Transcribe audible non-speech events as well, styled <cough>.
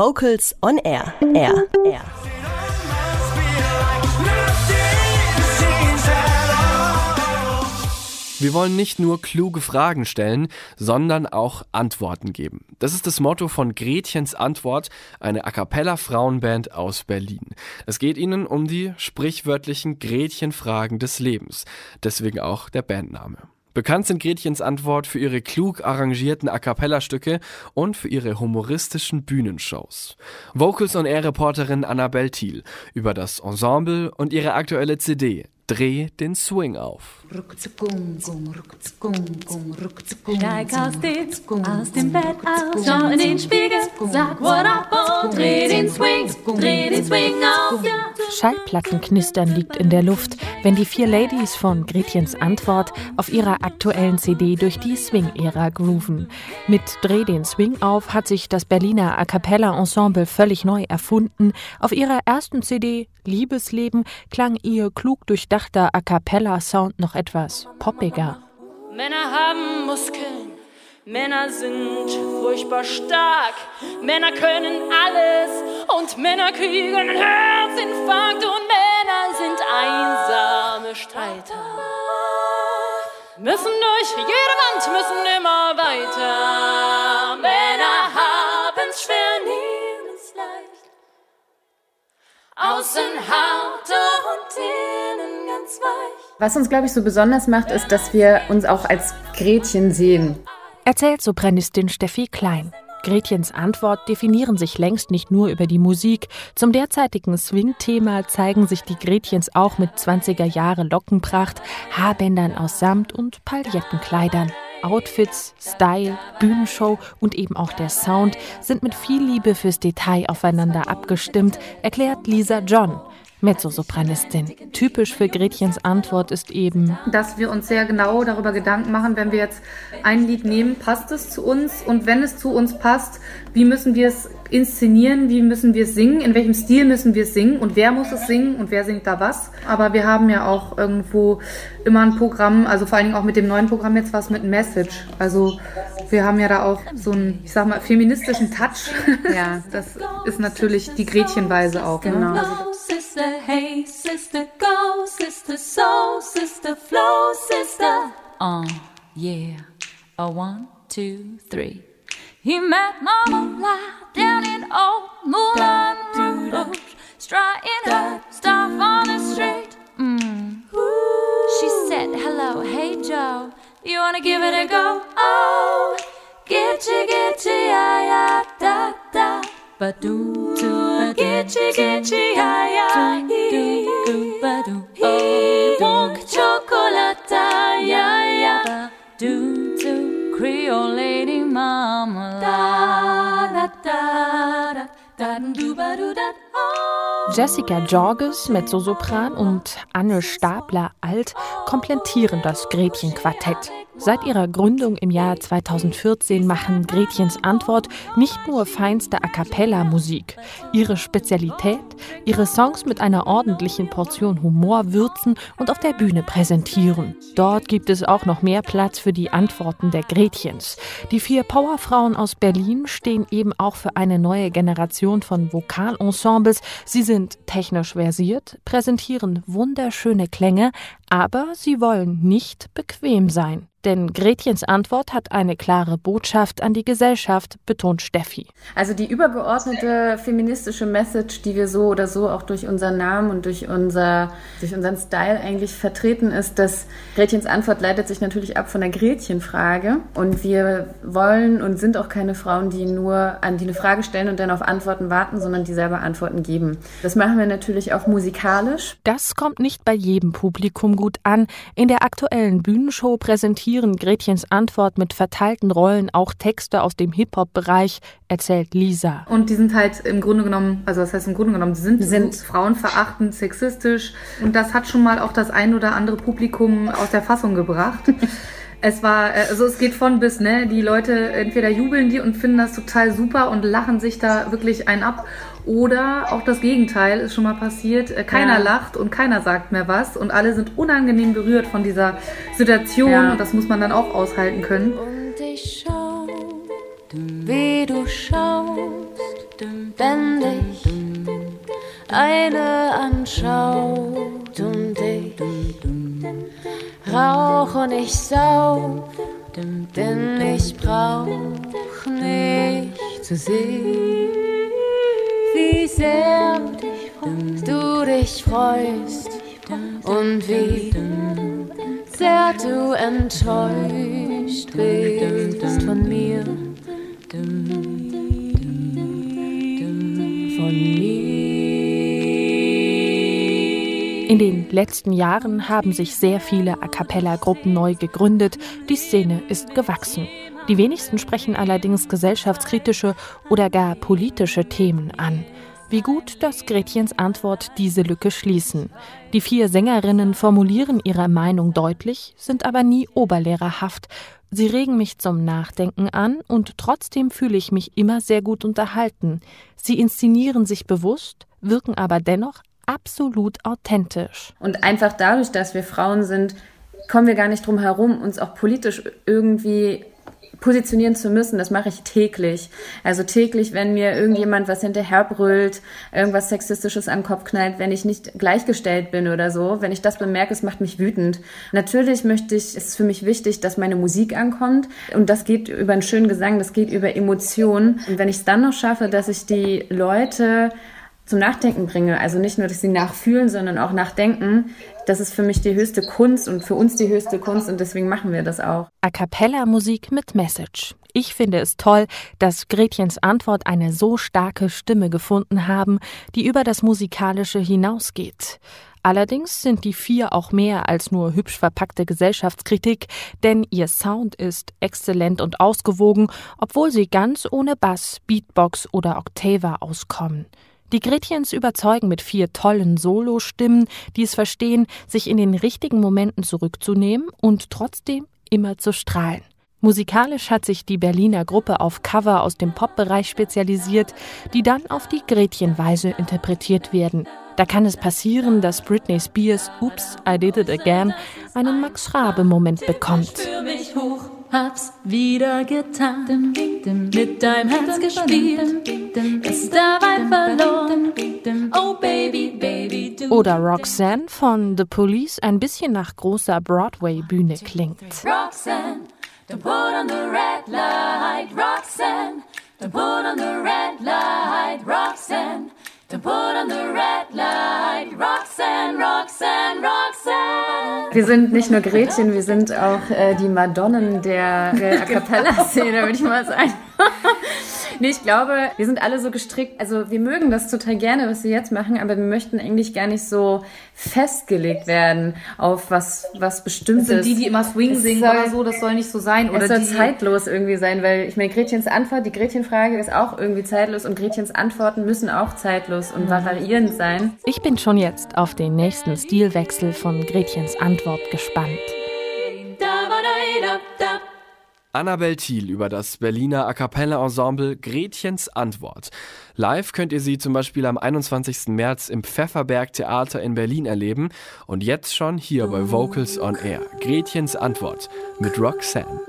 Vocals on Air. Air. Air. Wir wollen nicht nur kluge Fragen stellen, sondern auch Antworten geben. Das ist das Motto von Gretchens Antwort, eine A cappella Frauenband aus Berlin. Es geht ihnen um die sprichwörtlichen Gretchenfragen des Lebens. Deswegen auch der Bandname. Bekannt sind Gretchens Antwort für ihre klug arrangierten A cappella-Stücke und für ihre humoristischen Bühnenshows. Vocals on Air Reporterin Annabelle Thiel über das Ensemble und ihre aktuelle CD Dreh den Swing auf. Steig aus dem, aus dem Bett aus, schau in den Spiegel, sag what up und dreh den Swing, dreh den Swing auf. Schallplattenknistern liegt in der Luft, wenn die vier Ladies von Gretchens Antwort auf ihrer aktuellen CD durch die Swing-Ära grooven. Mit Dreh den Swing auf hat sich das Berliner A Cappella Ensemble völlig neu erfunden. Auf ihrer ersten CD Liebesleben klang ihr klug durchdachter A Cappella Sound noch etwas poppiger. Männer haben Muskeln, Männer sind furchtbar stark, Männer können alles und Männer kriegen einen Herzinfarkt und Männer sind einsame Streiter. Müssen durch jede Wand, müssen immer weiter. Männer haben's schwer, nehmen's leicht. Außen hart und innen ganz weich. Was uns, glaube ich, so besonders macht, ist, dass wir uns auch als Gretchen sehen. Erzählt Sopranistin Steffi Klein. Gretchens Antwort definieren sich längst nicht nur über die Musik. Zum derzeitigen Swing-Thema zeigen sich die Gretchens auch mit 20er Jahre Lockenpracht, Haarbändern aus Samt und Paillettenkleidern. Outfits, Style, Bühnenshow und eben auch der Sound sind mit viel Liebe fürs Detail aufeinander abgestimmt, erklärt Lisa John. Mezzosopranistin. Typisch für Gretchens Antwort ist eben, dass wir uns sehr genau darüber Gedanken machen, wenn wir jetzt ein Lied nehmen, passt es zu uns und wenn es zu uns passt, wie müssen wir es inszenieren, wie müssen wir es singen, in welchem Stil müssen wir es singen und wer muss es singen und wer singt da was. Aber wir haben ja auch irgendwo immer ein Programm, also vor allen Dingen auch mit dem neuen Programm jetzt was mit Message. Also wir haben ja da auch so einen, ich sag mal, feministischen Touch. Ja. <laughs> Das ist natürlich die Gretchenweise auch. Ne? Genau. Ne? Sister, hey, sister, go, sister, soul, sister, flow, sister. Uh, yeah. A one, two, three. He met Mama down in old Moulin Rouge, striding her stuff on the street. Mm. She said, hello, hey Joe, you wanna give it a go? Oh, getcha, getcha, ya, ya, da, da. Ba-doo, getcha, getcha, ya, ya, chocolata, Creole lady. Jessica Jorges, Mezzosopran und Anne Stapler-Alt komplettieren das Gretchenquartett. Seit ihrer Gründung im Jahr 2014 machen Gretchens Antwort nicht nur feinste A cappella-Musik. Ihre Spezialität, ihre Songs mit einer ordentlichen Portion Humor würzen und auf der Bühne präsentieren. Dort gibt es auch noch mehr Platz für die Antworten der Gretchens. Die vier Powerfrauen aus Berlin stehen eben auch für eine neue Generation von Vokalensembles. Sie sind technisch versiert, präsentieren wunderschöne Klänge, aber sie wollen nicht bequem sein. Denn Gretchens Antwort hat eine klare Botschaft an die Gesellschaft, betont Steffi. Also die übergeordnete feministische Message, die wir so oder so auch durch unseren Namen und durch, unser, durch unseren Style eigentlich vertreten, ist, dass Gretchens Antwort leitet sich natürlich ab von der Gretchenfrage. Und wir wollen und sind auch keine Frauen, die nur an die eine Frage stellen und dann auf Antworten warten, sondern die selber Antworten geben. Das machen wir natürlich auch musikalisch. Das kommt nicht bei jedem Publikum gut an. In der aktuellen Bühnenshow präsentieren Gretchens Antwort mit verteilten Rollen auch Texte aus dem Hip-Hop-Bereich, erzählt Lisa. Und die sind halt im Grunde genommen, also das heißt im Grunde genommen, sind, sind frauenverachtend, sexistisch. Und das hat schon mal auch das ein oder andere Publikum aus der Fassung gebracht. <laughs> Es war, äh, also es geht von bis, ne? Die Leute entweder jubeln die und finden das total super und lachen sich da wirklich einen ab. Oder auch das Gegenteil ist schon mal passiert. Äh, keiner ja. lacht und keiner sagt mehr was und alle sind unangenehm berührt von dieser Situation ja. und das muss man dann auch aushalten können. Und ich schau, wie du schaust, ständig eine anschaut und ich rauch und ich sauf, denn ich brauch nicht zu sehen, wie sehr du dich freust und wie sehr du enttäuscht bist von mir. Von mir. In den letzten Jahren haben sich sehr viele A cappella-Gruppen neu gegründet. Die Szene ist gewachsen. Die wenigsten sprechen allerdings gesellschaftskritische oder gar politische Themen an. Wie gut, dass Gretchens Antwort diese Lücke schließen. Die vier Sängerinnen formulieren ihre Meinung deutlich, sind aber nie oberlehrerhaft. Sie regen mich zum Nachdenken an und trotzdem fühle ich mich immer sehr gut unterhalten. Sie inszenieren sich bewusst, wirken aber dennoch absolut authentisch. Und einfach dadurch, dass wir Frauen sind, kommen wir gar nicht drum herum, uns auch politisch irgendwie positionieren zu müssen, das mache ich täglich. Also täglich, wenn mir irgendjemand was hinterherbrüllt, irgendwas Sexistisches den Kopf knallt, wenn ich nicht gleichgestellt bin oder so, wenn ich das bemerke, es macht mich wütend. Natürlich möchte ich, es ist für mich wichtig, dass meine Musik ankommt und das geht über einen schönen Gesang, das geht über Emotionen. Und wenn ich es dann noch schaffe, dass ich die Leute zum Nachdenken bringe. Also nicht nur, dass sie nachfühlen, sondern auch nachdenken. Das ist für mich die höchste Kunst und für uns die höchste Kunst und deswegen machen wir das auch. A cappella Musik mit Message. Ich finde es toll, dass Gretchens Antwort eine so starke Stimme gefunden haben, die über das Musikalische hinausgeht. Allerdings sind die vier auch mehr als nur hübsch verpackte Gesellschaftskritik, denn ihr Sound ist exzellent und ausgewogen, obwohl sie ganz ohne Bass, Beatbox oder Octava auskommen. Die Gretchens überzeugen mit vier tollen Solostimmen, die es verstehen, sich in den richtigen Momenten zurückzunehmen und trotzdem immer zu strahlen. Musikalisch hat sich die Berliner Gruppe auf Cover aus dem Popbereich spezialisiert, die dann auf die Gretchenweise interpretiert werden. Da kann es passieren, dass Britney Spears Oops, I Did It Again einen Max Rabe-Moment bekommt hab's wieder getan. Mit deinem Herz gespielt, ist dabei verloren. Oh Baby, Baby, du. Oder Roxanne von The Police ein bisschen nach großer Broadway-Bühne klingt. Roxanne, don't put on the red light. Roxanne, don't put on the red light. Roxanne, Wir sind nicht nur Gretchen, wir sind auch äh, die Madonnen der, der A Cappella-Szene, würde ich mal sagen. Nee, ich glaube, wir sind alle so gestrickt. Also wir mögen das total gerne, was wir jetzt machen, aber wir möchten eigentlich gar nicht so festgelegt werden auf was, was Bestimmtes. Das sind die, die immer Swing singen soll, oder so, das soll nicht so sein. Oder es soll die, zeitlos irgendwie sein, weil ich meine, Gretchens Antwort, die Gretchenfrage ist auch irgendwie zeitlos und Gretchens Antworten müssen auch zeitlos und variierend sein. Ich bin schon jetzt auf den nächsten Stilwechsel von Gretchens Antwort gespannt. Annabel Thiel über das Berliner A Cappella Ensemble Gretchens Antwort. Live könnt ihr sie zum Beispiel am 21. März im Pfefferberg Theater in Berlin erleben und jetzt schon hier bei Vocals on Air. Gretchens Antwort mit Roxanne.